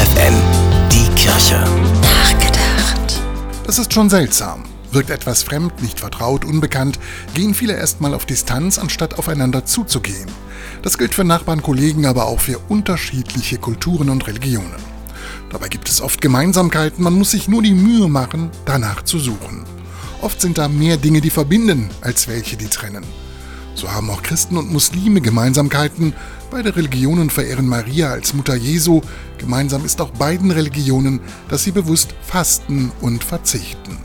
FFN, die Kirche. Nachgedacht. Das ist schon seltsam. Wirkt etwas fremd, nicht vertraut, unbekannt, gehen viele erstmal auf Distanz, anstatt aufeinander zuzugehen. Das gilt für Nachbarn, Kollegen, aber auch für unterschiedliche Kulturen und Religionen. Dabei gibt es oft Gemeinsamkeiten, man muss sich nur die Mühe machen, danach zu suchen. Oft sind da mehr Dinge, die verbinden, als welche, die trennen. So haben auch Christen und Muslime Gemeinsamkeiten. Beide Religionen verehren Maria als Mutter Jesu. Gemeinsam ist auch beiden Religionen, dass sie bewusst fasten und verzichten.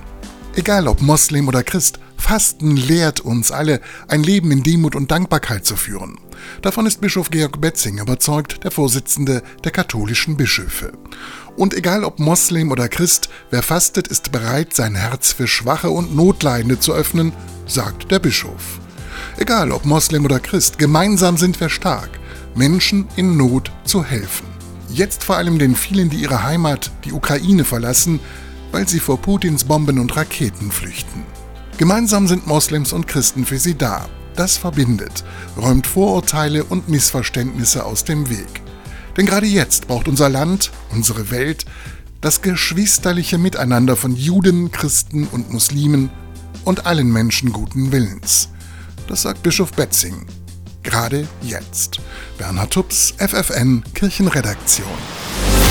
Egal ob Moslem oder Christ, Fasten lehrt uns alle, ein Leben in Demut und Dankbarkeit zu führen. Davon ist Bischof Georg Betzing überzeugt, der Vorsitzende der katholischen Bischöfe. Und egal ob Moslem oder Christ, wer fastet, ist bereit, sein Herz für Schwache und Notleidende zu öffnen, sagt der Bischof. Egal ob Moslem oder Christ, gemeinsam sind wir stark, Menschen in Not zu helfen. Jetzt vor allem den vielen, die ihre Heimat, die Ukraine, verlassen, weil sie vor Putins Bomben und Raketen flüchten. Gemeinsam sind Moslems und Christen für sie da. Das verbindet, räumt Vorurteile und Missverständnisse aus dem Weg. Denn gerade jetzt braucht unser Land, unsere Welt, das geschwisterliche Miteinander von Juden, Christen und Muslimen und allen Menschen guten Willens. Das sagt Bischof Betzing. Gerade jetzt. Bernhard Tubbs, FFN Kirchenredaktion.